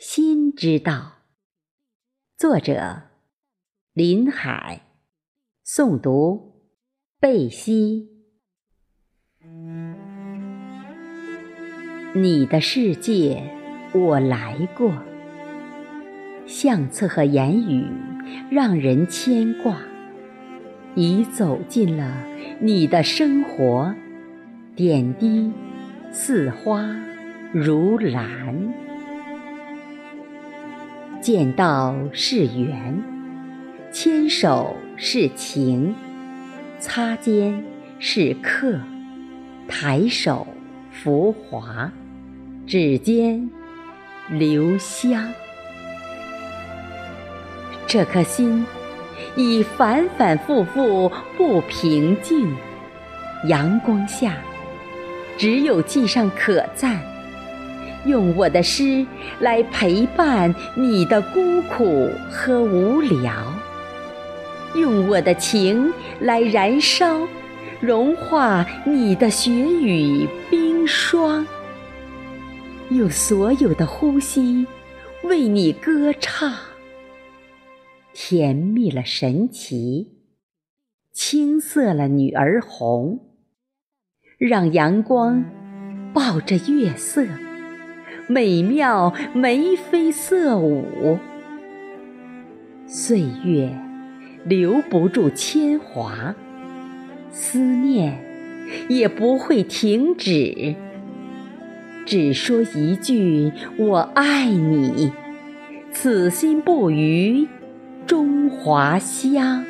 心之道。作者：林海，诵读：贝西。你的世界，我来过。相册和言语让人牵挂，已走进了你的生活，点滴似花如兰。见到是缘，牵手是情，擦肩是客，抬手浮华，指尖留香。这颗心已反反复复不平静，阳光下只有记上可赞，用我的诗来陪伴你的孤苦和无聊，用我的情来燃烧，融化你的雪雨冰霜，用所有的呼吸为你歌唱。甜蜜了神奇，青涩了女儿红，让阳光抱着月色，美妙眉飞色舞。岁月留不住铅华，思念也不会停止。只说一句我爱你，此心不渝。中华香。